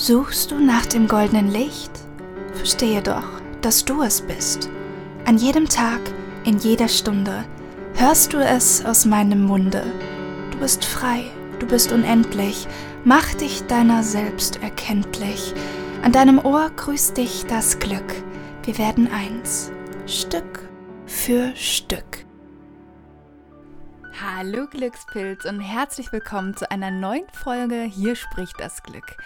Suchst du nach dem goldenen Licht? Verstehe doch, dass du es bist. An jedem Tag, in jeder Stunde hörst du es aus meinem Munde. Du bist frei, du bist unendlich, mach dich deiner selbst erkenntlich. An deinem Ohr grüßt dich das Glück. Wir werden eins, Stück für Stück. Hallo Glückspilz und herzlich willkommen zu einer neuen Folge Hier spricht das Glück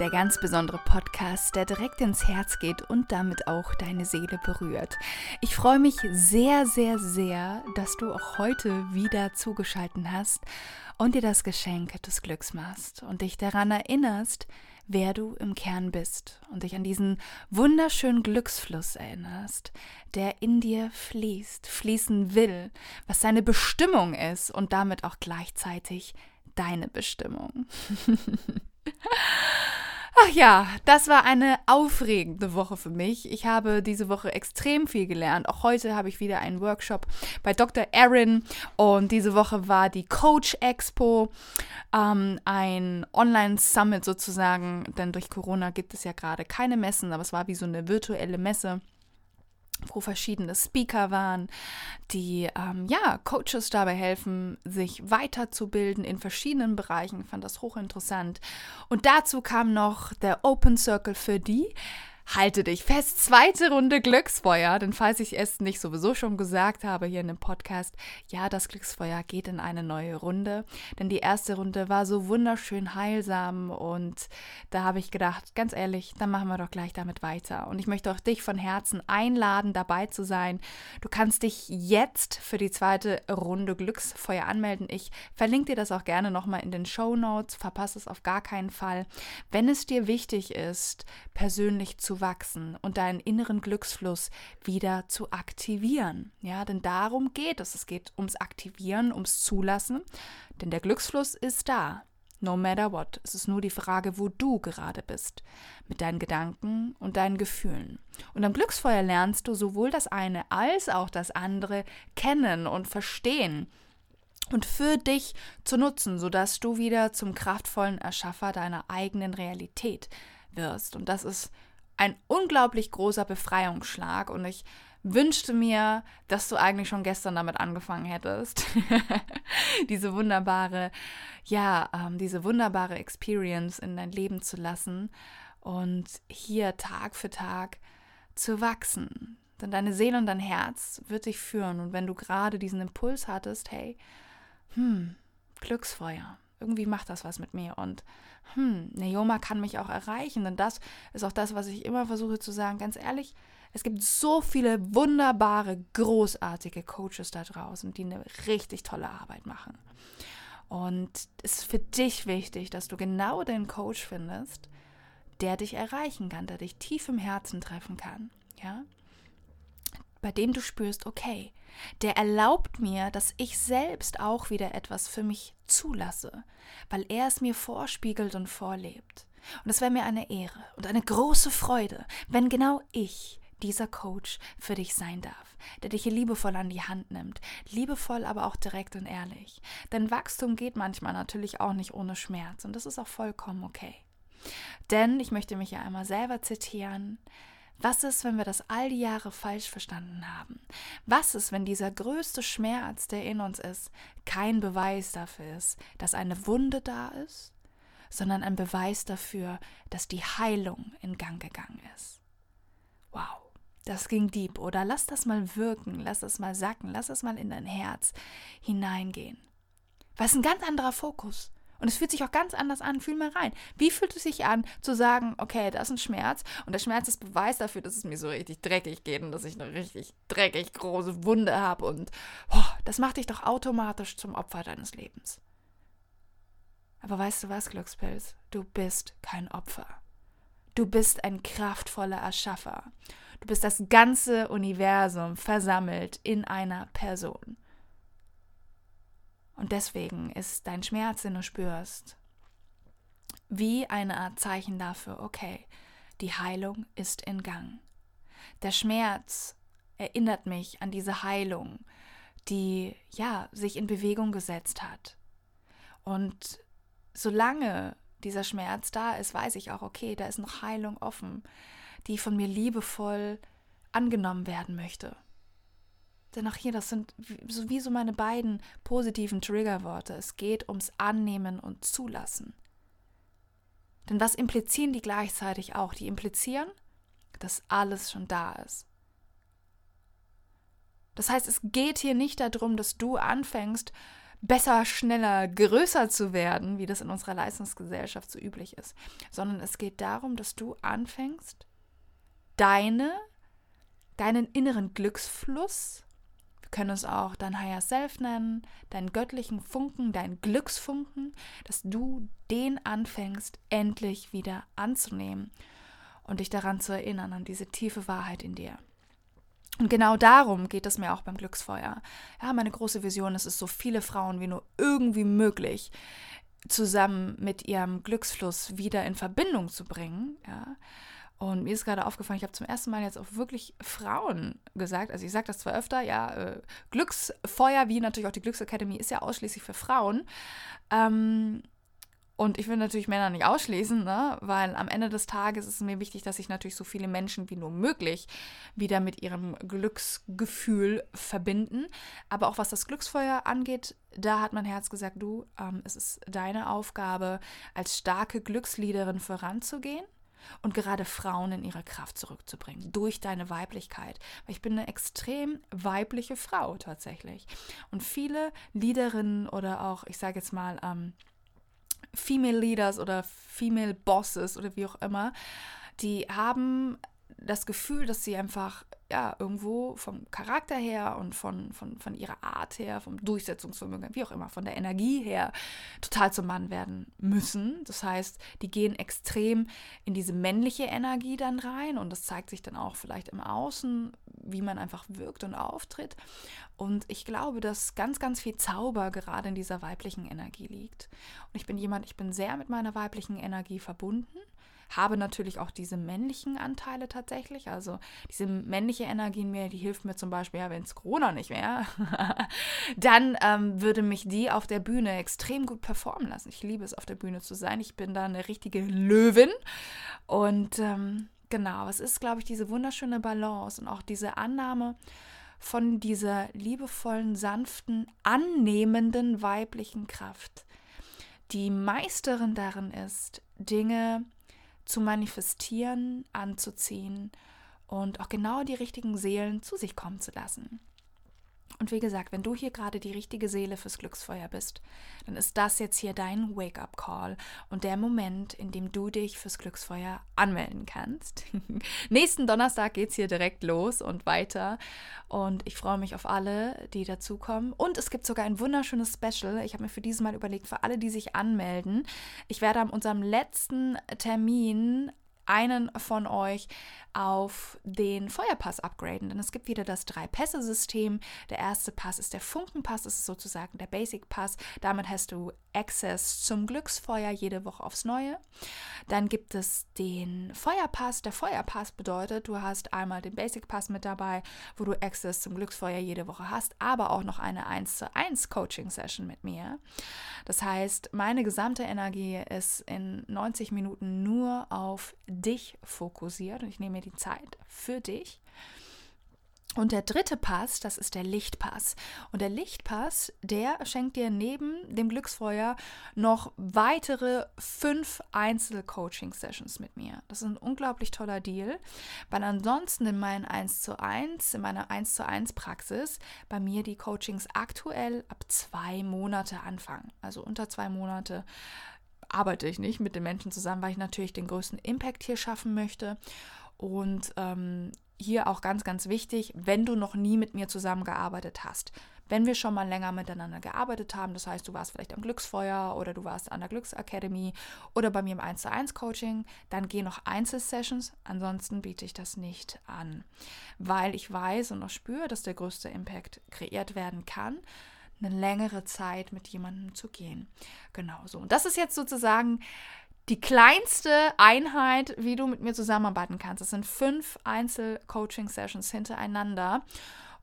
der ganz besondere Podcast, der direkt ins Herz geht und damit auch deine Seele berührt. Ich freue mich sehr, sehr, sehr, dass du auch heute wieder zugeschaltet hast und dir das Geschenk des Glücks machst und dich daran erinnerst, wer du im Kern bist und dich an diesen wunderschönen Glücksfluss erinnerst, der in dir fließt, fließen will, was seine Bestimmung ist und damit auch gleichzeitig deine Bestimmung. Ach ja, das war eine aufregende Woche für mich. Ich habe diese Woche extrem viel gelernt. Auch heute habe ich wieder einen Workshop bei Dr. Erin und diese Woche war die Coach Expo, ähm, ein Online-Summit sozusagen, denn durch Corona gibt es ja gerade keine Messen, aber es war wie so eine virtuelle Messe wo verschiedene Speaker waren, die ähm, ja Coaches dabei helfen, sich weiterzubilden in verschiedenen Bereichen. Ich fand das hochinteressant. Und dazu kam noch der Open Circle für die, halte dich fest, zweite Runde Glücksfeuer. Denn falls ich es nicht sowieso schon gesagt habe hier in dem Podcast, ja, das Glücksfeuer geht in eine neue Runde. Denn die erste Runde war so wunderschön heilsam und da habe ich gedacht, ganz ehrlich, dann machen wir doch gleich damit weiter. Und ich möchte auch dich von Herzen einladen, dabei zu sein. Du kannst dich jetzt für die zweite Runde Glücksfeuer anmelden. Ich verlinke dir das auch gerne nochmal in den Show Notes. Verpasse es auf gar keinen Fall. Wenn es dir wichtig ist, persönlich zu wachsen und deinen inneren Glücksfluss wieder zu aktivieren. Ja, denn darum geht es. Es geht ums Aktivieren, ums Zulassen, denn der Glücksfluss ist da. No matter what. Es ist nur die Frage, wo du gerade bist. Mit deinen Gedanken und deinen Gefühlen. Und am Glücksfeuer lernst du sowohl das eine als auch das andere kennen und verstehen und für dich zu nutzen, sodass du wieder zum kraftvollen Erschaffer deiner eigenen Realität wirst. Und das ist ein unglaublich großer Befreiungsschlag und ich wünschte mir, dass du eigentlich schon gestern damit angefangen hättest. diese wunderbare, ja, ähm, diese wunderbare Experience in dein Leben zu lassen und hier Tag für Tag zu wachsen. Denn deine Seele und dein Herz wird dich führen. Und wenn du gerade diesen Impuls hattest, hey, hm, Glücksfeuer, irgendwie macht das was mit mir und hm, Neoma kann mich auch erreichen. Denn das ist auch das, was ich immer versuche zu sagen. Ganz ehrlich, es gibt so viele wunderbare, großartige Coaches da draußen, die eine richtig tolle Arbeit machen. Und es ist für dich wichtig, dass du genau den Coach findest, der dich erreichen kann, der dich tief im Herzen treffen kann. Ja? Bei dem du spürst, okay, der erlaubt mir, dass ich selbst auch wieder etwas für mich zulasse, weil er es mir vorspiegelt und vorlebt. Und es wäre mir eine Ehre und eine große Freude, wenn genau ich dieser Coach für dich sein darf, der dich hier liebevoll an die Hand nimmt, liebevoll, aber auch direkt und ehrlich. Denn Wachstum geht manchmal natürlich auch nicht ohne Schmerz und das ist auch vollkommen okay. Denn ich möchte mich ja einmal selber zitieren, was ist, wenn wir das all die Jahre falsch verstanden haben? Was ist, wenn dieser größte Schmerz, der in uns ist, kein Beweis dafür ist, dass eine Wunde da ist, sondern ein Beweis dafür, dass die Heilung in Gang gegangen ist? Wow, das ging deep, oder? Lass das mal wirken, lass das mal sacken, lass das mal in dein Herz hineingehen. Was ein ganz anderer Fokus. Und es fühlt sich auch ganz anders an. Fühl mal rein. Wie fühlt es sich an, zu sagen, okay, da ist ein Schmerz und der Schmerz ist Beweis dafür, dass es mir so richtig dreckig geht und dass ich eine richtig dreckig große Wunde habe und oh, das macht dich doch automatisch zum Opfer deines Lebens. Aber weißt du was, Glückspilz? Du bist kein Opfer. Du bist ein kraftvoller Erschaffer. Du bist das ganze Universum versammelt in einer Person. Und deswegen ist dein Schmerz, den du spürst, wie eine Art Zeichen dafür, okay, die Heilung ist in Gang. Der Schmerz erinnert mich an diese Heilung, die ja sich in Bewegung gesetzt hat. Und solange dieser Schmerz da ist, weiß ich auch, okay, da ist noch Heilung offen, die von mir liebevoll angenommen werden möchte. Denn auch hier, das sind sowieso meine beiden positiven Triggerworte. Es geht ums Annehmen und Zulassen. Denn was implizieren die gleichzeitig auch? Die implizieren, dass alles schon da ist. Das heißt, es geht hier nicht darum, dass du anfängst, besser, schneller, größer zu werden, wie das in unserer Leistungsgesellschaft so üblich ist, sondern es geht darum, dass du anfängst, deine, deinen inneren Glücksfluss, können es auch dein Higher Self nennen, deinen göttlichen Funken, deinen Glücksfunken, dass du den anfängst, endlich wieder anzunehmen und dich daran zu erinnern, an diese tiefe Wahrheit in dir. Und genau darum geht es mir auch beim Glücksfeuer. Ja, meine große Vision ist es, so viele Frauen wie nur irgendwie möglich zusammen mit ihrem Glücksfluss wieder in Verbindung zu bringen. Ja. Und mir ist gerade aufgefallen, ich habe zum ersten Mal jetzt auch wirklich Frauen gesagt. Also ich sage das zwar öfter, ja, äh, Glücksfeuer, wie natürlich auch die Glücksakademie, ist ja ausschließlich für Frauen. Ähm, und ich will natürlich Männer nicht ausschließen, ne? weil am Ende des Tages ist es mir wichtig, dass sich natürlich so viele Menschen wie nur möglich wieder mit ihrem Glücksgefühl verbinden. Aber auch was das Glücksfeuer angeht, da hat mein Herz gesagt, du, ähm, es ist deine Aufgabe, als starke Glücksliederin voranzugehen und gerade Frauen in ihre Kraft zurückzubringen durch deine Weiblichkeit. Ich bin eine extrem weibliche Frau tatsächlich. Und viele Liederinnen oder auch, ich sage jetzt mal, ähm, Female Leaders oder Female Bosses oder wie auch immer, die haben das Gefühl, dass sie einfach ja irgendwo vom Charakter her und von, von, von ihrer Art her, vom Durchsetzungsvermögen, wie auch immer, von der Energie her total zum Mann werden müssen. Das heißt, die gehen extrem in diese männliche Energie dann rein und das zeigt sich dann auch vielleicht im Außen, wie man einfach wirkt und auftritt. Und ich glaube, dass ganz, ganz viel Zauber gerade in dieser weiblichen Energie liegt. Und ich bin jemand, ich bin sehr mit meiner weiblichen Energie verbunden habe natürlich auch diese männlichen Anteile tatsächlich. Also diese männliche Energie in mir, die hilft mir zum Beispiel, ja, wenn es Corona nicht wäre, dann ähm, würde mich die auf der Bühne extrem gut performen lassen. Ich liebe es, auf der Bühne zu sein. Ich bin da eine richtige Löwin. Und ähm, genau, es ist, glaube ich, diese wunderschöne Balance und auch diese Annahme von dieser liebevollen, sanften, annehmenden weiblichen Kraft, die Meisterin darin ist, Dinge zu manifestieren, anzuziehen und auch genau die richtigen Seelen zu sich kommen zu lassen. Und wie gesagt, wenn du hier gerade die richtige Seele fürs Glücksfeuer bist, dann ist das jetzt hier dein Wake-up-Call und der Moment, in dem du dich fürs Glücksfeuer anmelden kannst. Nächsten Donnerstag geht es hier direkt los und weiter. Und ich freue mich auf alle, die dazukommen. Und es gibt sogar ein wunderschönes Special. Ich habe mir für dieses Mal überlegt, für alle, die sich anmelden. Ich werde an unserem letzten Termin einen von euch auf den Feuerpass upgraden, denn es gibt wieder das Drei-Pässe-System. Der erste Pass ist der Funkenpass, ist sozusagen der Basic Pass. Damit hast du Access zum Glücksfeuer jede Woche aufs Neue. Dann gibt es den Feuerpass. Der Feuerpass bedeutet, du hast einmal den Basic Pass mit dabei, wo du Access zum Glücksfeuer jede Woche hast, aber auch noch eine 1 zu 1 Coaching Session mit mir. Das heißt, meine gesamte Energie ist in 90 Minuten nur auf dich fokussiert und ich nehme mir die Zeit für dich. Und der dritte Pass, das ist der Lichtpass. Und der Lichtpass, der schenkt dir neben dem Glücksfeuer noch weitere fünf Einzel-Coaching-Sessions mit mir. Das ist ein unglaublich toller Deal, weil ansonsten in meinen 1 zu 1, in meiner 1 zu 1 Praxis, bei mir die Coachings aktuell ab zwei Monate anfangen. Also unter zwei Monate arbeite ich nicht mit den Menschen zusammen, weil ich natürlich den größten Impact hier schaffen möchte. Und ähm, hier auch ganz, ganz wichtig, wenn du noch nie mit mir zusammengearbeitet hast. Wenn wir schon mal länger miteinander gearbeitet haben, das heißt, du warst vielleicht am Glücksfeuer oder du warst an der Glücksakademie oder bei mir im 1 zu 1 Coaching, dann geh noch Einzelsessions, ansonsten biete ich das nicht an, weil ich weiß und auch spüre, dass der größte Impact kreiert werden kann eine längere Zeit mit jemandem zu gehen. Genau so. Und das ist jetzt sozusagen die kleinste Einheit, wie du mit mir zusammenarbeiten kannst. Das sind fünf Einzel-Coaching-Sessions hintereinander.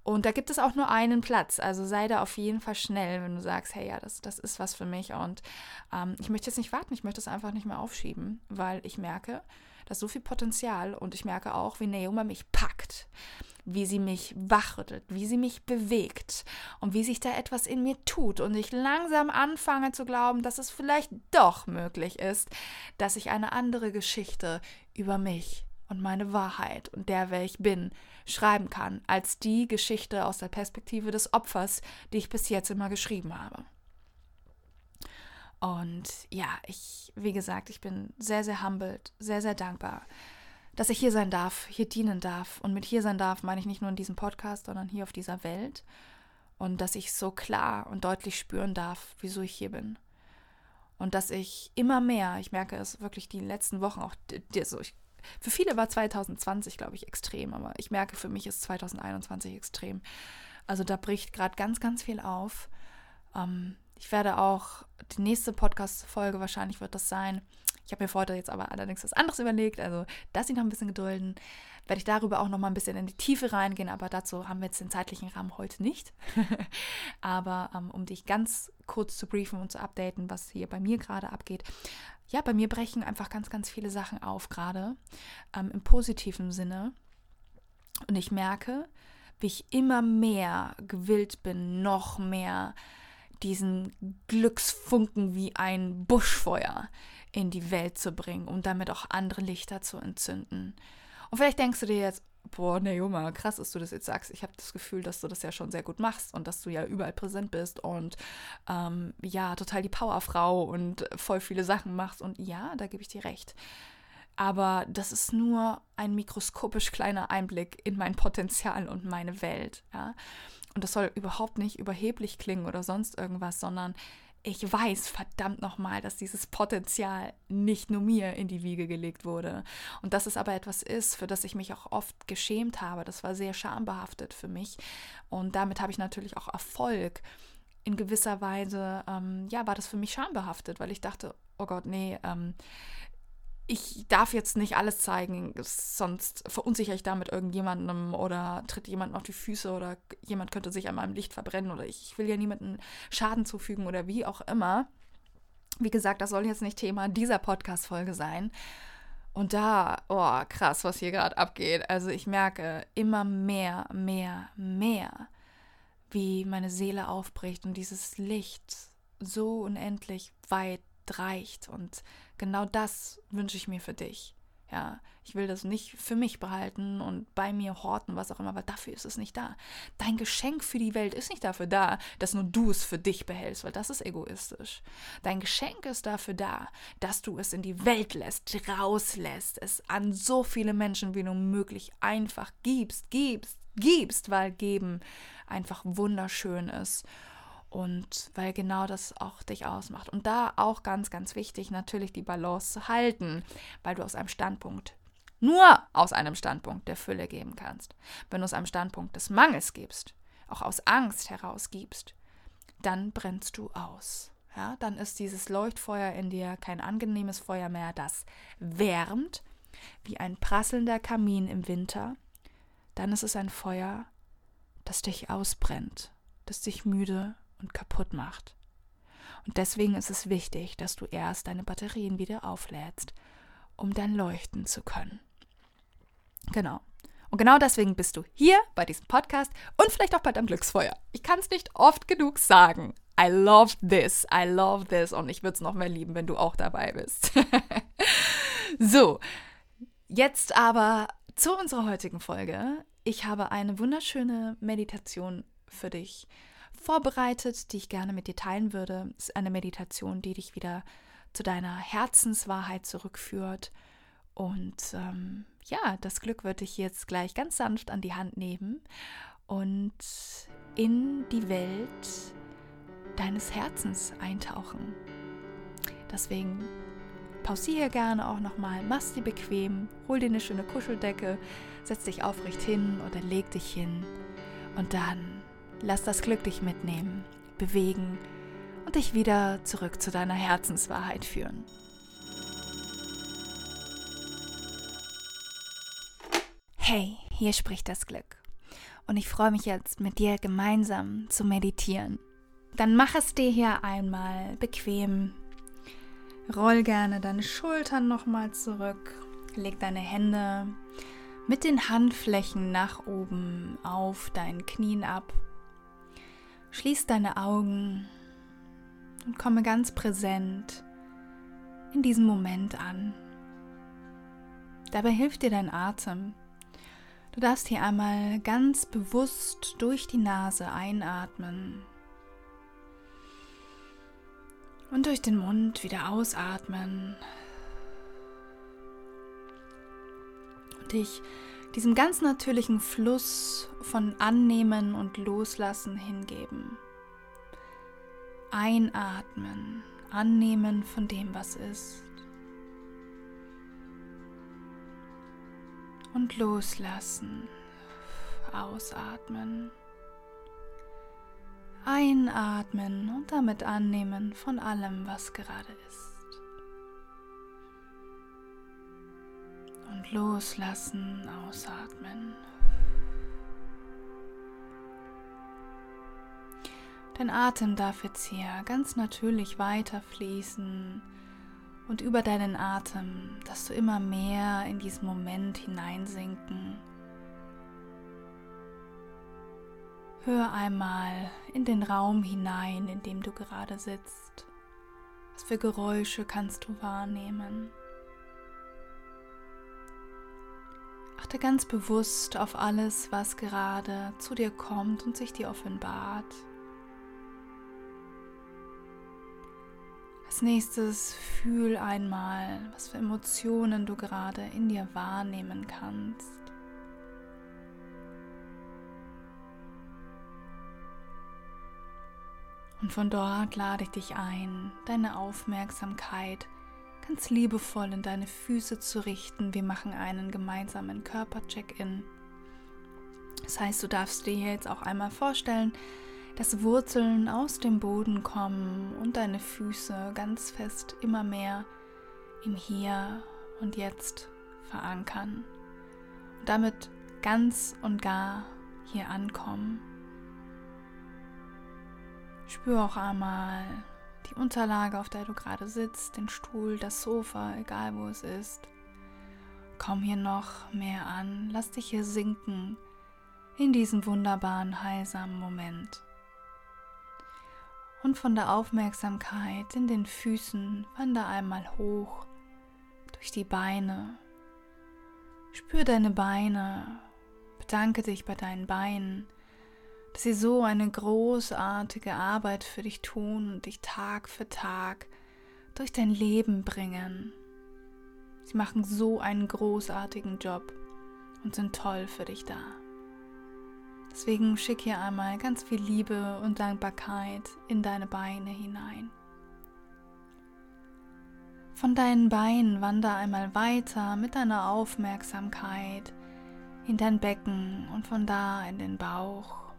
Und da gibt es auch nur einen Platz. Also sei da auf jeden Fall schnell, wenn du sagst, hey, ja, das, das ist was für mich. Und ähm, ich möchte jetzt nicht warten, ich möchte es einfach nicht mehr aufschieben, weil ich merke, da ist so viel Potenzial und ich merke auch, wie Naoma mich packt, wie sie mich wachrüttelt, wie sie mich bewegt und wie sich da etwas in mir tut und ich langsam anfange zu glauben, dass es vielleicht doch möglich ist, dass ich eine andere Geschichte über mich und meine Wahrheit und der, wer ich bin, schreiben kann, als die Geschichte aus der Perspektive des Opfers, die ich bis jetzt immer geschrieben habe. Und ja, ich, wie gesagt, ich bin sehr, sehr humbled, sehr, sehr dankbar, dass ich hier sein darf, hier dienen darf. Und mit hier sein darf meine ich nicht nur in diesem Podcast, sondern hier auf dieser Welt. Und dass ich so klar und deutlich spüren darf, wieso ich hier bin. Und dass ich immer mehr, ich merke es wirklich die letzten Wochen auch, so ich für viele war 2020, glaube ich, extrem, aber ich merke, für mich ist 2021 extrem. Also da bricht gerade ganz, ganz viel auf. Ähm, ich werde auch, die nächste Podcast-Folge wahrscheinlich wird das sein. Ich habe mir vorher jetzt aber allerdings was anderes überlegt, also dass Sie noch ein bisschen gedulden, werde ich darüber auch noch mal ein bisschen in die Tiefe reingehen, aber dazu haben wir jetzt den zeitlichen Rahmen heute nicht. aber ähm, um dich ganz kurz zu briefen und zu updaten, was hier bei mir gerade abgeht, ja, bei mir brechen einfach ganz, ganz viele Sachen auf, gerade ähm, im positiven Sinne. Und ich merke, wie ich immer mehr gewillt bin, noch mehr diesen Glücksfunken wie ein Buschfeuer in die Welt zu bringen, um damit auch andere Lichter zu entzünden. Und vielleicht denkst du dir jetzt, boah, Naoma, krass, dass du das jetzt sagst. Ich habe das Gefühl, dass du das ja schon sehr gut machst und dass du ja überall präsent bist und ähm, ja, total die Powerfrau und voll viele Sachen machst. Und ja, da gebe ich dir recht. Aber das ist nur ein mikroskopisch kleiner Einblick in mein Potenzial und meine Welt. Ja? Und das soll überhaupt nicht überheblich klingen oder sonst irgendwas, sondern ich weiß verdammt nochmal, dass dieses Potenzial nicht nur mir in die Wiege gelegt wurde. Und dass es aber etwas ist, für das ich mich auch oft geschämt habe. Das war sehr schambehaftet für mich. Und damit habe ich natürlich auch Erfolg. In gewisser Weise, ähm, ja, war das für mich schambehaftet, weil ich dachte, oh Gott, nee, ähm, ich darf jetzt nicht alles zeigen, sonst verunsichere ich damit irgendjemandem oder tritt jemand auf die Füße oder jemand könnte sich an meinem Licht verbrennen oder ich will ja niemandem Schaden zufügen oder wie auch immer. Wie gesagt, das soll jetzt nicht Thema dieser Podcast-Folge sein. Und da, oh krass, was hier gerade abgeht. Also ich merke immer mehr, mehr, mehr, wie meine Seele aufbricht und dieses Licht so unendlich weit reicht. Und genau das wünsche ich mir für dich. Ja, ich will das nicht für mich behalten und bei mir horten, was auch immer, weil dafür ist es nicht da. Dein Geschenk für die Welt ist nicht dafür da, dass nur du es für dich behältst, weil das ist egoistisch. Dein Geschenk ist dafür da, dass du es in die Welt lässt, rauslässt, es an so viele Menschen wie nur möglich einfach gibst, gibst, gibst, weil geben einfach wunderschön ist und weil genau das auch dich ausmacht. Und da auch ganz, ganz wichtig, natürlich die Balance zu halten, weil du aus einem Standpunkt, nur aus einem Standpunkt der Fülle geben kannst. Wenn du aus einem Standpunkt des Mangels gibst, auch aus Angst heraus gibst, dann brennst du aus. Ja, dann ist dieses Leuchtfeuer in dir kein angenehmes Feuer mehr, das wärmt wie ein prasselnder Kamin im Winter. Dann ist es ein Feuer, das dich ausbrennt, das dich müde und kaputt macht. Und deswegen ist es wichtig, dass du erst deine Batterien wieder auflädst, um dann leuchten zu können. Genau. Und genau deswegen bist du hier bei diesem Podcast und vielleicht auch bei deinem Glücksfeuer. Ich kann es nicht oft genug sagen. I love this, I love this und ich würde es noch mehr lieben, wenn du auch dabei bist. so, jetzt aber zu unserer heutigen Folge. Ich habe eine wunderschöne Meditation für dich vorbereitet, die ich gerne mit dir teilen würde. Es ist eine Meditation, die dich wieder zu deiner Herzenswahrheit zurückführt. Und ähm, ja, das Glück wird dich jetzt gleich ganz sanft an die Hand nehmen und in die Welt deines Herzens eintauchen. Deswegen pausiere gerne auch nochmal, mach's dir bequem, hol dir eine schöne Kuscheldecke, setz dich aufrecht hin oder leg dich hin und dann Lass das Glück dich mitnehmen, bewegen und dich wieder zurück zu deiner Herzenswahrheit führen. Hey, hier spricht das Glück. und ich freue mich jetzt mit dir gemeinsam zu meditieren. Dann mach es dir hier einmal bequem. Roll gerne deine Schultern nochmal zurück. Leg deine Hände mit den Handflächen nach oben auf deinen Knien ab. Schließ deine Augen und komme ganz präsent in diesem Moment an. Dabei hilft dir dein Atem. Du darfst hier einmal ganz bewusst durch die Nase einatmen und durch den Mund wieder ausatmen und dich diesem ganz natürlichen Fluss von Annehmen und Loslassen hingeben. Einatmen, annehmen von dem, was ist. und loslassen. Ausatmen. Einatmen und damit annehmen von allem, was gerade ist. Und loslassen, ausatmen. Dein Atem darf jetzt hier ganz natürlich weiter fließen und über deinen Atem, dass du immer mehr in diesen Moment hineinsinken. Hör einmal in den Raum hinein, in dem du gerade sitzt. Was für Geräusche kannst du wahrnehmen? Achte ganz bewusst auf alles, was gerade zu dir kommt und sich dir offenbart. Als nächstes fühl einmal, was für Emotionen du gerade in dir wahrnehmen kannst. Und von dort lade ich dich ein, deine Aufmerksamkeit ganz liebevoll in deine Füße zu richten. Wir machen einen gemeinsamen Körpercheck-in. Das heißt, du darfst dir jetzt auch einmal vorstellen, dass Wurzeln aus dem Boden kommen und deine Füße ganz fest immer mehr im Hier und Jetzt verankern und damit ganz und gar hier ankommen. Spür auch einmal die Unterlage, auf der du gerade sitzt, den Stuhl, das Sofa, egal wo es ist. Komm hier noch mehr an, lass dich hier sinken in diesen wunderbaren, heilsamen Moment und von der Aufmerksamkeit in den Füßen wander einmal hoch durch die Beine. Spür deine Beine, bedanke dich bei deinen Beinen, dass sie so eine großartige Arbeit für dich tun und dich Tag für Tag durch dein Leben bringen. Sie machen so einen großartigen Job und sind toll für dich da. Deswegen schick hier einmal ganz viel Liebe und Dankbarkeit in deine Beine hinein. Von deinen Beinen wander einmal weiter mit deiner Aufmerksamkeit in dein Becken und von da in den Bauch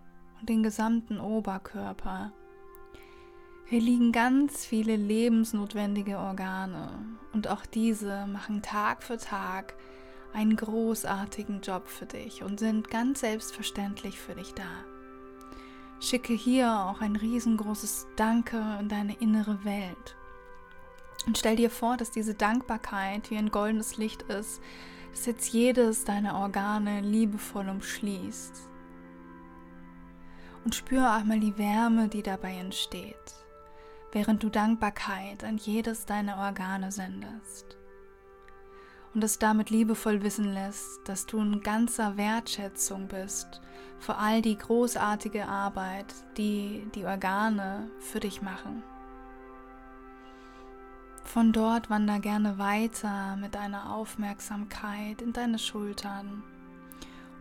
den gesamten Oberkörper. Hier liegen ganz viele lebensnotwendige Organe und auch diese machen Tag für Tag einen großartigen Job für dich und sind ganz selbstverständlich für dich da. Schicke hier auch ein riesengroßes Danke in deine innere Welt. Und stell dir vor, dass diese Dankbarkeit wie ein goldenes Licht ist, das jetzt jedes deiner Organe liebevoll umschließt. Und spüre einmal die Wärme, die dabei entsteht, während du Dankbarkeit an jedes deiner Organe sendest und es damit liebevoll wissen lässt, dass du in ganzer Wertschätzung bist für all die großartige Arbeit, die die Organe für dich machen. Von dort wander gerne weiter mit deiner Aufmerksamkeit in deine Schultern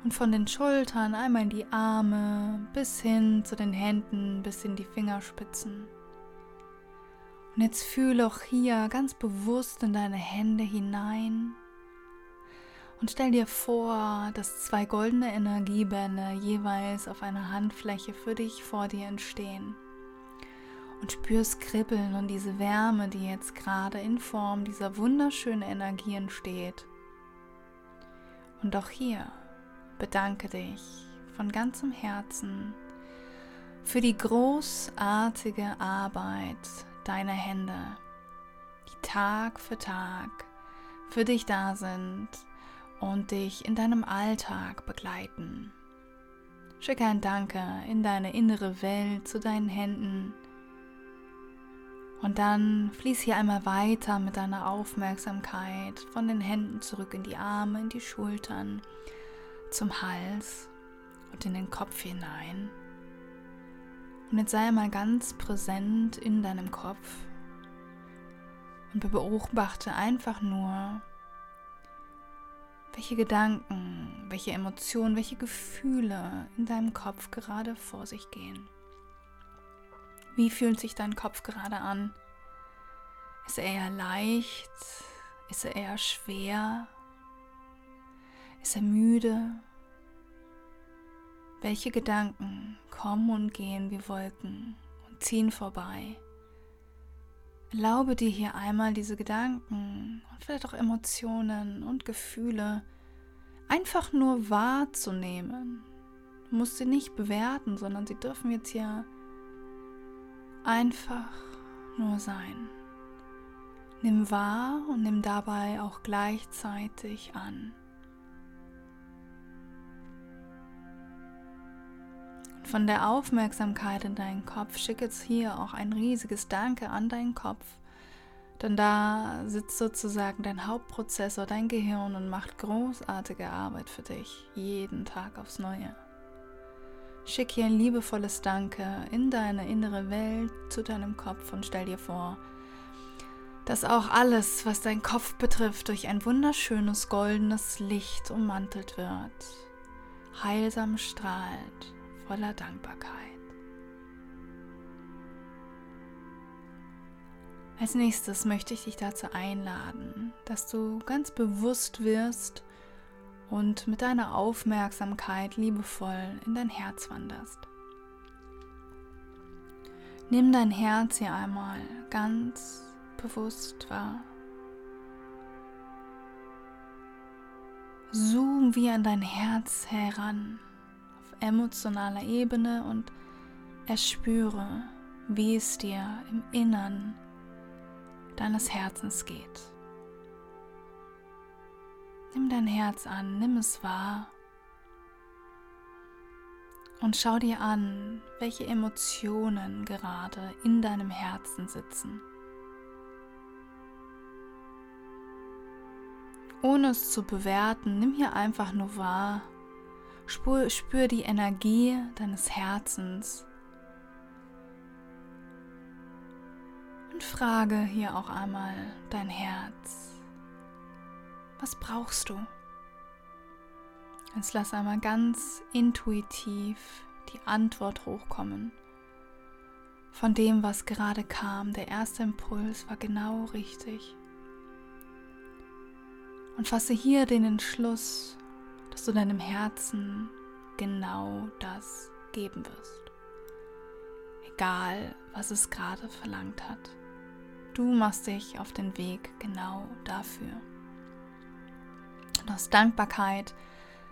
und von den Schultern einmal in die Arme bis hin zu den Händen, bis in die Fingerspitzen. Und jetzt fühle auch hier ganz bewusst in deine Hände hinein und stell dir vor, dass zwei goldene Energiebänder jeweils auf einer Handfläche für dich vor dir entstehen. Und spürst Kribbeln und diese Wärme, die jetzt gerade in Form dieser wunderschönen Energie entsteht. Und auch hier bedanke dich von ganzem Herzen für die großartige Arbeit deiner Hände, die Tag für Tag für dich da sind und dich in deinem Alltag begleiten. Schicke ein Danke in deine innere Welt zu deinen Händen. Und dann fließ hier einmal weiter mit deiner Aufmerksamkeit von den Händen zurück in die Arme, in die Schultern, zum Hals und in den Kopf hinein. Und jetzt sei einmal ganz präsent in deinem Kopf und beobachte einfach nur, welche Gedanken, welche Emotionen, welche Gefühle in deinem Kopf gerade vor sich gehen. Wie fühlt sich dein Kopf gerade an? Ist er eher leicht? Ist er eher schwer? Ist er müde? Welche Gedanken kommen und gehen wie Wolken und ziehen vorbei? Erlaube dir hier einmal diese Gedanken und vielleicht auch Emotionen und Gefühle einfach nur wahrzunehmen. Du musst sie nicht bewerten, sondern sie dürfen jetzt hier einfach nur sein. Nimm wahr und nimm dabei auch gleichzeitig an. Von der Aufmerksamkeit in deinen Kopf schick jetzt hier auch ein riesiges Danke an deinen Kopf. Denn da sitzt sozusagen dein Hauptprozessor, dein Gehirn und macht großartige Arbeit für dich, jeden Tag aufs Neue. Schick hier ein liebevolles Danke in deine innere Welt zu deinem Kopf und stell dir vor, dass auch alles, was dein Kopf betrifft, durch ein wunderschönes goldenes Licht ummantelt wird, heilsam strahlt voller Dankbarkeit. Als nächstes möchte ich dich dazu einladen, dass du ganz bewusst wirst und mit deiner Aufmerksamkeit liebevoll in dein Herz wanderst. Nimm dein Herz hier einmal ganz bewusst wahr. Zoom wie an dein Herz heran emotionaler Ebene und erspüre, wie es dir im Innern deines Herzens geht. Nimm dein Herz an, nimm es wahr und schau dir an, welche Emotionen gerade in deinem Herzen sitzen. Ohne es zu bewerten, nimm hier einfach nur wahr, Spür, spür die Energie deines Herzens. Und frage hier auch einmal dein Herz. Was brauchst du? Jetzt lass einmal ganz intuitiv die Antwort hochkommen. Von dem, was gerade kam, der erste Impuls war genau richtig. Und fasse hier den Entschluss, dass du deinem Herzen genau das geben wirst. Egal, was es gerade verlangt hat. Du machst dich auf den Weg genau dafür. Und aus Dankbarkeit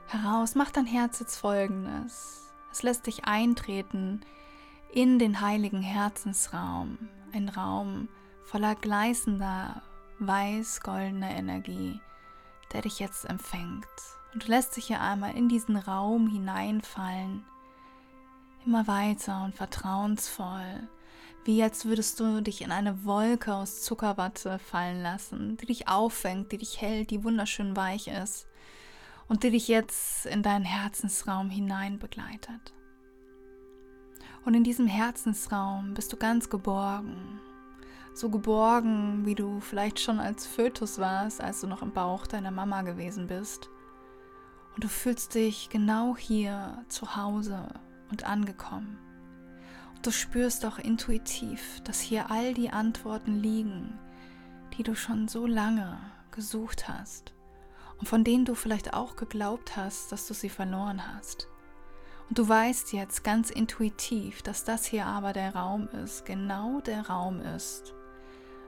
heraus macht dein Herz jetzt folgendes. Es lässt dich eintreten in den heiligen Herzensraum, ein Raum voller gleißender, weiß-goldener Energie, der dich jetzt empfängt und lässt dich hier einmal in diesen Raum hineinfallen, immer weiter und vertrauensvoll, wie als würdest du dich in eine Wolke aus Zuckerwatte fallen lassen, die dich auffängt, die dich hält, die wunderschön weich ist und die dich jetzt in deinen Herzensraum hinein begleitet. Und in diesem Herzensraum bist du ganz geborgen, so geborgen, wie du vielleicht schon als Fötus warst, als du noch im Bauch deiner Mama gewesen bist. Und du fühlst dich genau hier zu Hause und angekommen. Und du spürst auch intuitiv, dass hier all die Antworten liegen, die du schon so lange gesucht hast und von denen du vielleicht auch geglaubt hast, dass du sie verloren hast. Und du weißt jetzt ganz intuitiv, dass das hier aber der Raum ist, genau der Raum ist,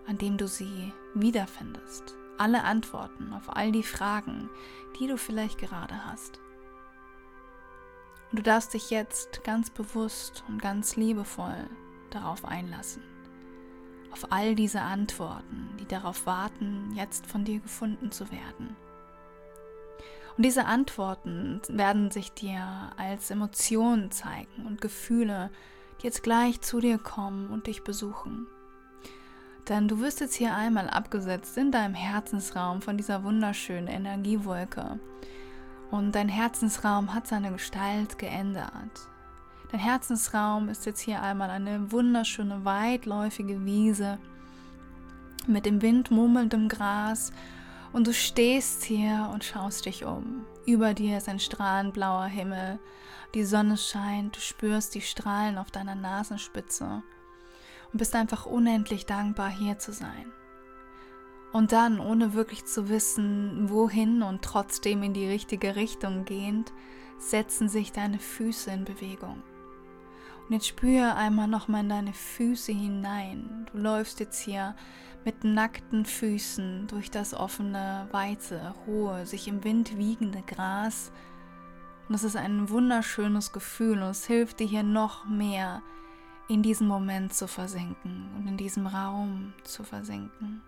an dem du sie wiederfindest alle Antworten auf all die Fragen, die du vielleicht gerade hast. Und du darfst dich jetzt ganz bewusst und ganz liebevoll darauf einlassen. Auf all diese Antworten, die darauf warten, jetzt von dir gefunden zu werden. Und diese Antworten werden sich dir als Emotionen zeigen und Gefühle, die jetzt gleich zu dir kommen und dich besuchen. Denn du wirst jetzt hier einmal abgesetzt in deinem Herzensraum von dieser wunderschönen Energiewolke. Und dein Herzensraum hat seine Gestalt geändert. Dein Herzensraum ist jetzt hier einmal eine wunderschöne, weitläufige Wiese mit dem Wind murmelndem Gras und du stehst hier und schaust dich um. Über dir ist ein strahlend blauer Himmel, die Sonne scheint, du spürst die Strahlen auf deiner Nasenspitze und bist einfach unendlich dankbar, hier zu sein. Und dann, ohne wirklich zu wissen, wohin und trotzdem in die richtige Richtung gehend, setzen sich deine Füße in Bewegung. Und jetzt spüre einmal nochmal in deine Füße hinein. Du läufst jetzt hier mit nackten Füßen durch das offene, weite, hohe, sich im Wind wiegende Gras. Und es ist ein wunderschönes Gefühl und es hilft dir hier noch mehr in diesen Moment zu versinken und in diesem Raum zu versinken.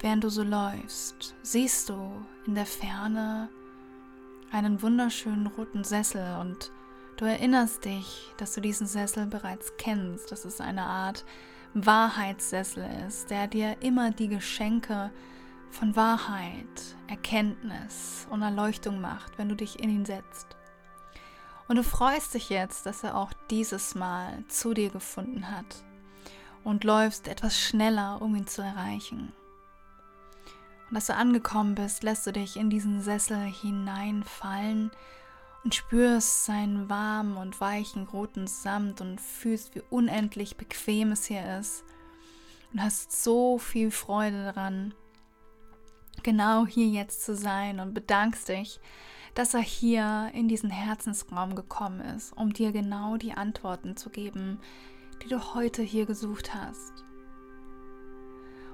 Während du so läufst, siehst du in der Ferne einen wunderschönen roten Sessel und du erinnerst dich, dass du diesen Sessel bereits kennst, dass es eine Art Wahrheitssessel ist, der dir immer die Geschenke von Wahrheit, Erkenntnis und Erleuchtung macht, wenn du dich in ihn setzt. Und du freust dich jetzt, dass er auch dieses Mal zu dir gefunden hat und läufst etwas schneller, um ihn zu erreichen. Und als du angekommen bist, lässt du dich in diesen Sessel hineinfallen und spürst seinen warmen und weichen roten Samt und fühlst, wie unendlich bequem es hier ist. Und hast so viel Freude daran, genau hier jetzt zu sein und bedankst dich, dass er hier in diesen Herzensraum gekommen ist, um dir genau die Antworten zu geben, die du heute hier gesucht hast.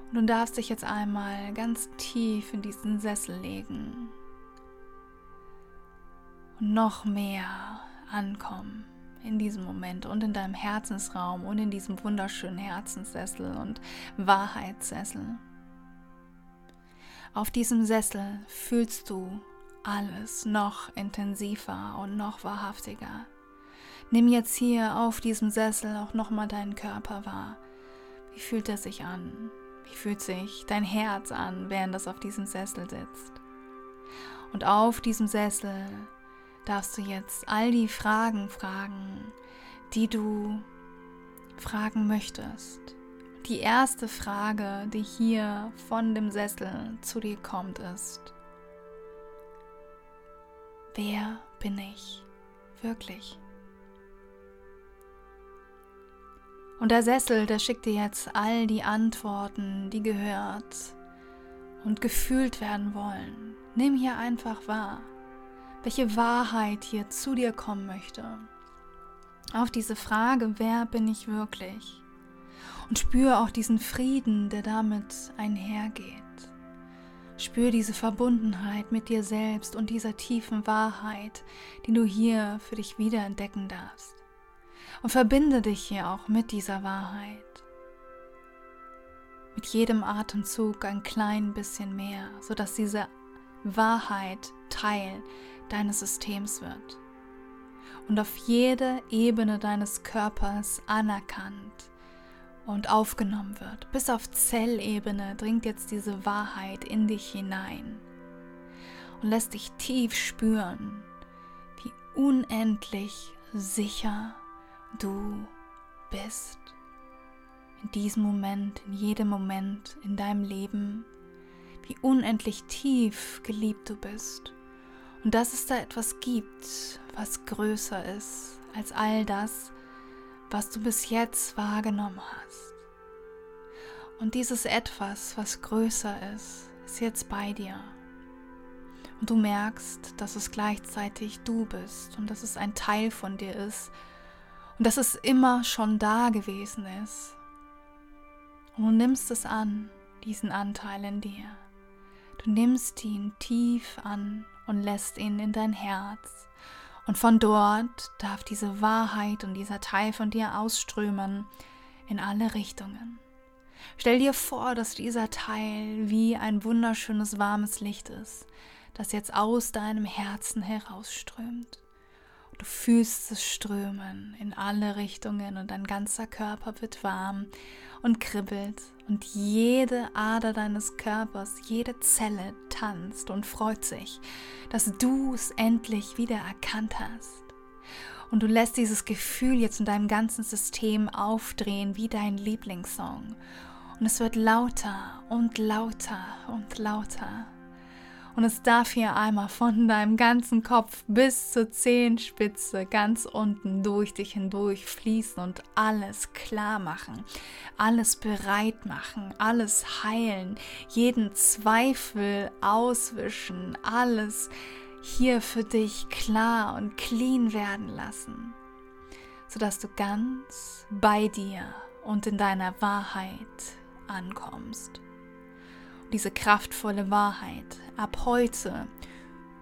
Und du darfst dich jetzt einmal ganz tief in diesen Sessel legen und noch mehr ankommen in diesem Moment und in deinem Herzensraum und in diesem wunderschönen Herzenssessel und Wahrheitssessel. Auf diesem Sessel fühlst du alles noch intensiver und noch wahrhaftiger. Nimm jetzt hier auf diesem Sessel auch nochmal deinen Körper wahr. Wie fühlt er sich an? Wie fühlt sich dein Herz an, während es auf diesem Sessel sitzt? Und auf diesem Sessel darfst du jetzt all die Fragen fragen, die du fragen möchtest. Die erste Frage, die hier von dem Sessel zu dir kommt, ist, wer bin ich wirklich? Und der Sessel, der schickt dir jetzt all die Antworten, die gehört und gefühlt werden wollen. Nimm hier einfach wahr, welche Wahrheit hier zu dir kommen möchte. Auf diese Frage, wer bin ich wirklich? Und spüre auch diesen Frieden, der damit einhergeht. Spür diese Verbundenheit mit dir selbst und dieser tiefen Wahrheit, die du hier für dich wiederentdecken darfst und verbinde dich hier auch mit dieser Wahrheit. Mit jedem Atemzug ein klein bisschen mehr, sodass diese Wahrheit Teil deines Systems wird und auf jede Ebene deines Körpers anerkannt und aufgenommen wird. Bis auf Zellebene dringt jetzt diese Wahrheit in dich hinein und lässt dich tief spüren, wie unendlich sicher du bist. In diesem Moment, in jedem Moment in deinem Leben, wie unendlich tief geliebt du bist. Und dass es da etwas gibt, was größer ist als all das, was du bis jetzt wahrgenommen hast. Und dieses etwas, was größer ist, ist jetzt bei dir. Und du merkst, dass es gleichzeitig du bist und dass es ein Teil von dir ist, und dass es immer schon da gewesen ist. Und du nimmst es an, diesen Anteil in dir. Du nimmst ihn tief an und lässt ihn in dein Herz. Und von dort darf diese Wahrheit und dieser Teil von dir ausströmen in alle Richtungen. Stell dir vor, dass dieser Teil wie ein wunderschönes warmes Licht ist, das jetzt aus deinem Herzen herausströmt. Du fühlst es strömen in alle Richtungen und dein ganzer Körper wird warm und kribbelt und jede Ader deines Körpers, jede Zelle tanzt und freut sich, dass du es endlich wieder erkannt hast. Und du lässt dieses Gefühl jetzt in deinem ganzen System aufdrehen wie dein Lieblingssong. Und es wird lauter und lauter und lauter und es darf hier einmal von deinem ganzen Kopf bis zur Zehenspitze ganz unten durch dich hindurch fließen und alles klar machen, alles bereit machen, alles heilen, jeden Zweifel auswischen, alles hier für dich klar und clean werden lassen, sodass du ganz bei dir und in deiner Wahrheit ankommst diese kraftvolle Wahrheit ab heute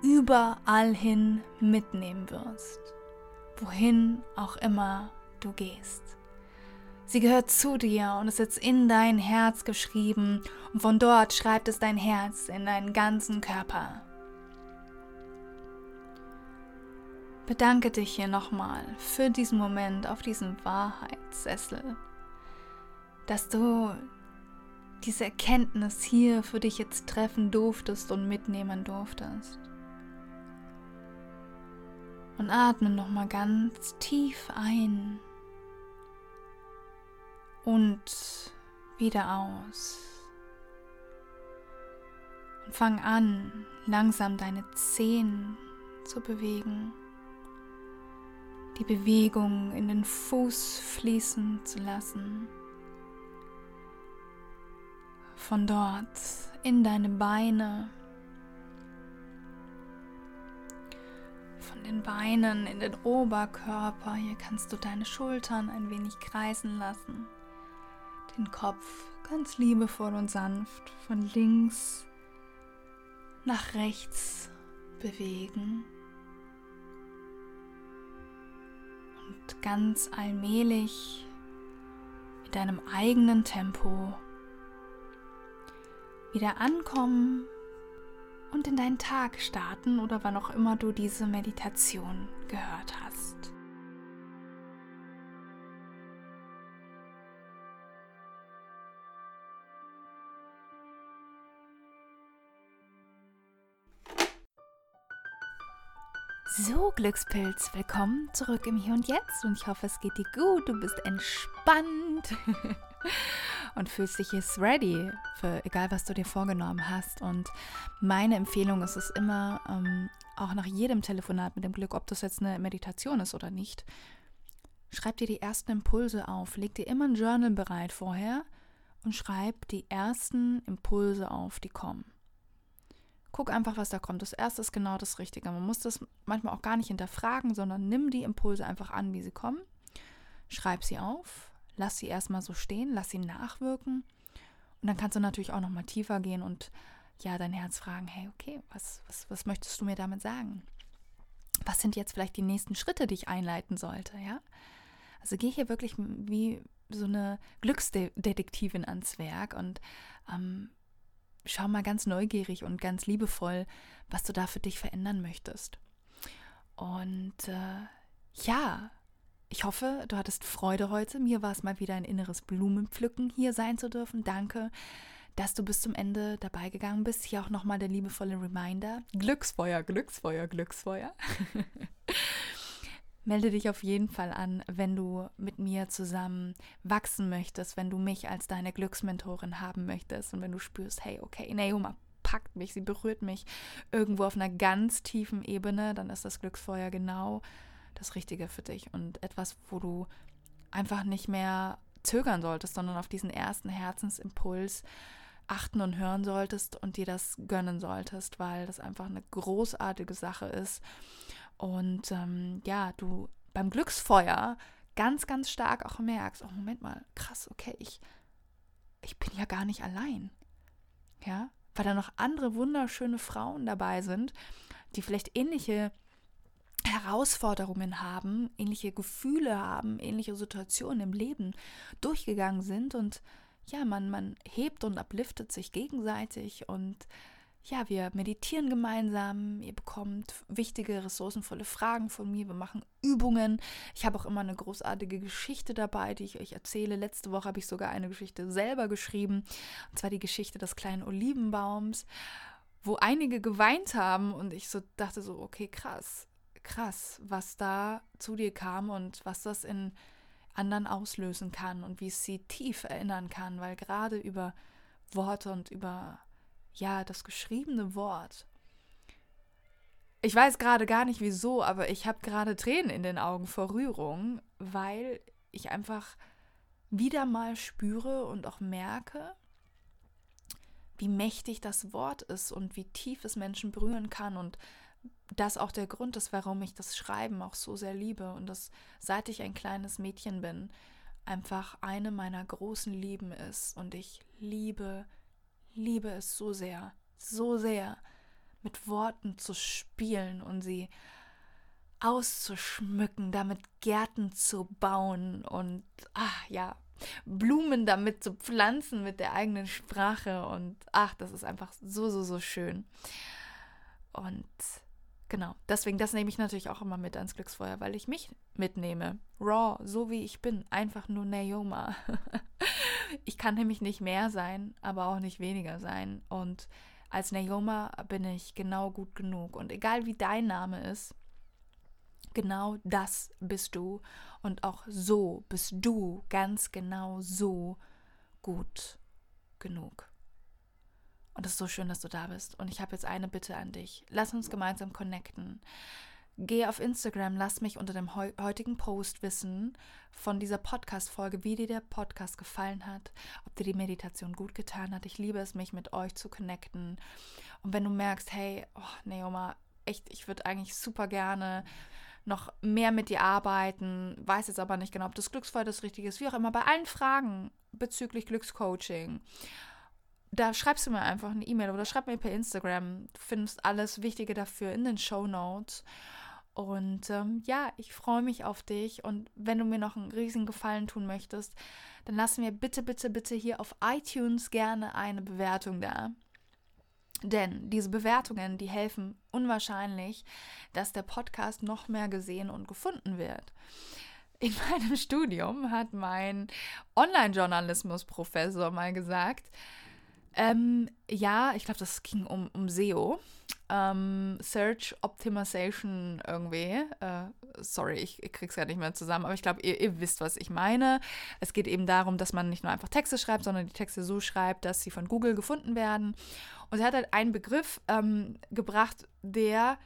überall hin mitnehmen wirst, wohin auch immer du gehst. Sie gehört zu dir und ist jetzt in dein Herz geschrieben und von dort schreibt es dein Herz in deinen ganzen Körper. Bedanke dich hier nochmal für diesen Moment auf diesem Wahrheitssessel, dass du diese Erkenntnis hier für dich jetzt treffen durftest und mitnehmen durftest. Und atme nochmal ganz tief ein und wieder aus. Und fang an, langsam deine Zehen zu bewegen. Die Bewegung in den Fuß fließen zu lassen von dort in deine Beine, von den Beinen in den Oberkörper. Hier kannst du deine Schultern ein wenig kreisen lassen, den Kopf ganz liebevoll und sanft von links nach rechts bewegen. Und ganz allmählich mit deinem eigenen Tempo wieder ankommen und in deinen Tag starten oder wann auch immer du diese Meditation gehört hast. So, Glückspilz, willkommen zurück im Hier und Jetzt und ich hoffe, es geht dir gut, du bist entspannt. und fühlst dich jetzt ready für egal, was du dir vorgenommen hast. Und meine Empfehlung ist es immer, ähm, auch nach jedem Telefonat mit dem Glück, ob das jetzt eine Meditation ist oder nicht, schreib dir die ersten Impulse auf. Leg dir immer ein Journal bereit vorher und schreib die ersten Impulse auf, die kommen. Guck einfach, was da kommt. Das erste ist genau das Richtige. Man muss das manchmal auch gar nicht hinterfragen, sondern nimm die Impulse einfach an, wie sie kommen. Schreib sie auf, lass sie erstmal so stehen, lass sie nachwirken. Und dann kannst du natürlich auch noch mal tiefer gehen und ja, dein Herz fragen, hey, okay, was, was, was möchtest du mir damit sagen? Was sind jetzt vielleicht die nächsten Schritte, die ich einleiten sollte, ja? Also geh hier wirklich wie so eine Glücksdetektivin ans Werk und ähm, schau mal ganz neugierig und ganz liebevoll, was du da für dich verändern möchtest. Und äh, ja, ich hoffe, du hattest Freude heute. Mir war es mal wieder ein inneres Blumenpflücken, hier sein zu dürfen. Danke, dass du bis zum Ende dabei gegangen bist. Hier auch nochmal der liebevolle Reminder. Glücksfeuer, Glücksfeuer, Glücksfeuer. Melde dich auf jeden Fall an, wenn du mit mir zusammen wachsen möchtest, wenn du mich als deine Glücksmentorin haben möchtest und wenn du spürst, hey, okay, Naoma packt mich, sie berührt mich irgendwo auf einer ganz tiefen Ebene, dann ist das Glücksfeuer genau das Richtige für dich und etwas, wo du einfach nicht mehr zögern solltest, sondern auf diesen ersten Herzensimpuls achten und hören solltest und dir das gönnen solltest, weil das einfach eine großartige Sache ist. Und ähm, ja, du beim Glücksfeuer ganz, ganz stark auch merkst, oh Moment mal, krass, okay, ich, ich bin ja gar nicht allein. Ja, weil da noch andere wunderschöne Frauen dabei sind, die vielleicht ähnliche Herausforderungen haben, ähnliche Gefühle haben, ähnliche Situationen im Leben durchgegangen sind und ja, man, man hebt und upliftet sich gegenseitig und ja, wir meditieren gemeinsam, ihr bekommt wichtige, ressourcenvolle Fragen von mir, wir machen Übungen. Ich habe auch immer eine großartige Geschichte dabei, die ich euch erzähle. Letzte Woche habe ich sogar eine Geschichte selber geschrieben, und zwar die Geschichte des kleinen Olivenbaums, wo einige geweint haben und ich so dachte so, okay, krass, krass, was da zu dir kam und was das in anderen auslösen kann und wie es sie tief erinnern kann, weil gerade über Worte und über ja, das geschriebene Wort. Ich weiß gerade gar nicht wieso, aber ich habe gerade Tränen in den Augen vor Rührung, weil ich einfach wieder mal spüre und auch merke, wie mächtig das Wort ist und wie tief es Menschen berühren kann und das auch der Grund ist, warum ich das Schreiben auch so sehr liebe und das seit ich ein kleines Mädchen bin einfach eine meiner großen Lieben ist und ich liebe liebe es so sehr, so sehr, mit Worten zu spielen und sie auszuschmücken, damit Gärten zu bauen und ach ja, Blumen damit zu pflanzen mit der eigenen Sprache und ach, das ist einfach so, so, so schön. Und genau, deswegen, das nehme ich natürlich auch immer mit ans Glücksfeuer, weil ich mich mitnehme. Raw, so wie ich bin, einfach nur Naoma. Ich kann nämlich nicht mehr sein, aber auch nicht weniger sein. Und als Naoma bin ich genau gut genug. Und egal wie dein Name ist, genau das bist du. Und auch so bist du ganz genau so gut genug. Und es ist so schön, dass du da bist. Und ich habe jetzt eine Bitte an dich. Lass uns gemeinsam connecten. Geh auf Instagram, lass mich unter dem heutigen Post wissen von dieser Podcast-Folge, wie dir der Podcast gefallen hat, ob dir die Meditation gut getan hat. Ich liebe es, mich mit euch zu connecten. Und wenn du merkst, hey, oh, Neoma, echt, ich würde eigentlich super gerne noch mehr mit dir arbeiten, weiß jetzt aber nicht genau, ob das Glücksfall das Richtige ist, wie auch immer, bei allen Fragen bezüglich Glückscoaching da schreibst du mir einfach eine E-Mail oder schreib mir per Instagram. Du findest alles Wichtige dafür in den Show Notes. Und ähm, ja, ich freue mich auf dich. Und wenn du mir noch einen riesigen Gefallen tun möchtest, dann lass mir bitte, bitte, bitte hier auf iTunes gerne eine Bewertung da. Denn diese Bewertungen, die helfen unwahrscheinlich, dass der Podcast noch mehr gesehen und gefunden wird. In meinem Studium hat mein Online-Journalismus-Professor mal gesagt, ähm, ja, ich glaube, das ging um, um SEO ähm, Search Optimization irgendwie. Äh, sorry, ich, ich krieg's ja nicht mehr zusammen, aber ich glaube, ihr, ihr, wisst, was ich meine. Es geht eben darum, dass man nicht nur einfach Texte schreibt, sondern die Texte so schreibt, dass sie von Google gefunden werden. Und er hat halt einen Begriff ähm, gebracht, der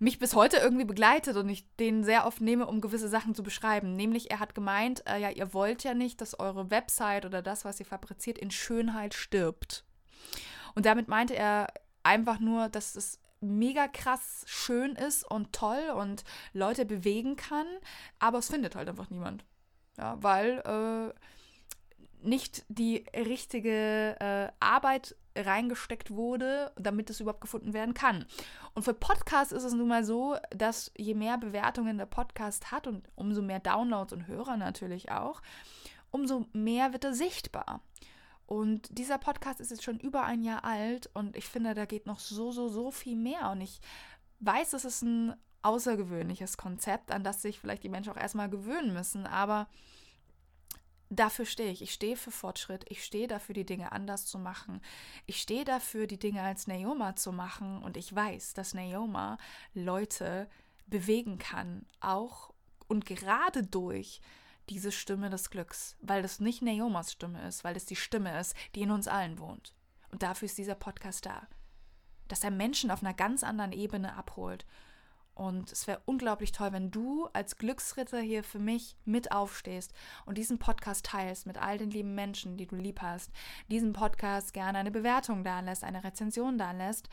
mich bis heute irgendwie begleitet und ich den sehr oft nehme, um gewisse Sachen zu beschreiben. Nämlich, er hat gemeint, äh, ja, ihr wollt ja nicht, dass eure Website oder das, was ihr fabriziert, in Schönheit stirbt. Und damit meinte er einfach nur, dass es mega krass schön ist und toll und Leute bewegen kann, aber es findet halt einfach niemand. Ja, weil äh, nicht die richtige äh, Arbeit reingesteckt wurde, damit es überhaupt gefunden werden kann. Und für Podcasts ist es nun mal so, dass je mehr Bewertungen der Podcast hat und umso mehr Downloads und Hörer natürlich auch, umso mehr wird er sichtbar. Und dieser Podcast ist jetzt schon über ein Jahr alt und ich finde, da geht noch so, so, so viel mehr. Und ich weiß, es ist ein außergewöhnliches Konzept, an das sich vielleicht die Menschen auch erstmal gewöhnen müssen, aber dafür stehe ich. Ich stehe für Fortschritt. Ich stehe dafür, die Dinge anders zu machen. Ich stehe dafür, die Dinge als Naoma zu machen. Und ich weiß, dass Naoma Leute bewegen kann, auch und gerade durch diese Stimme des Glücks, weil das nicht Naomas Stimme ist, weil es die Stimme ist, die in uns allen wohnt. Und dafür ist dieser Podcast da. Dass er Menschen auf einer ganz anderen Ebene abholt. Und es wäre unglaublich toll, wenn du als Glücksritter hier für mich mit aufstehst und diesen Podcast teilst mit all den lieben Menschen, die du lieb hast. Diesen Podcast gerne eine Bewertung da lässt, eine Rezension da lässt.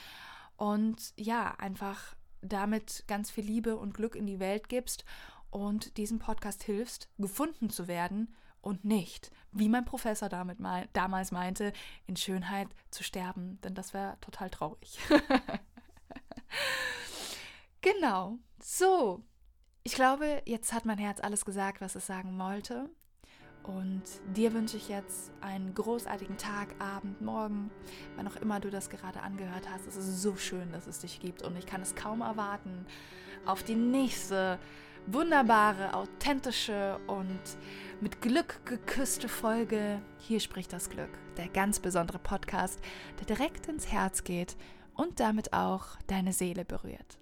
Und ja, einfach damit ganz viel Liebe und Glück in die Welt gibst und diesem Podcast hilfst, gefunden zu werden und nicht, wie mein Professor damit mein, damals meinte, in Schönheit zu sterben, denn das wäre total traurig. genau, so. Ich glaube, jetzt hat mein Herz alles gesagt, was es sagen wollte. Und dir wünsche ich jetzt einen großartigen Tag, Abend, Morgen, wann auch immer du das gerade angehört hast. Es ist so schön, dass es dich gibt und ich kann es kaum erwarten auf die nächste wunderbare, authentische und mit Glück geküsste Folge. Hier spricht das Glück, der ganz besondere Podcast, der direkt ins Herz geht und damit auch deine Seele berührt.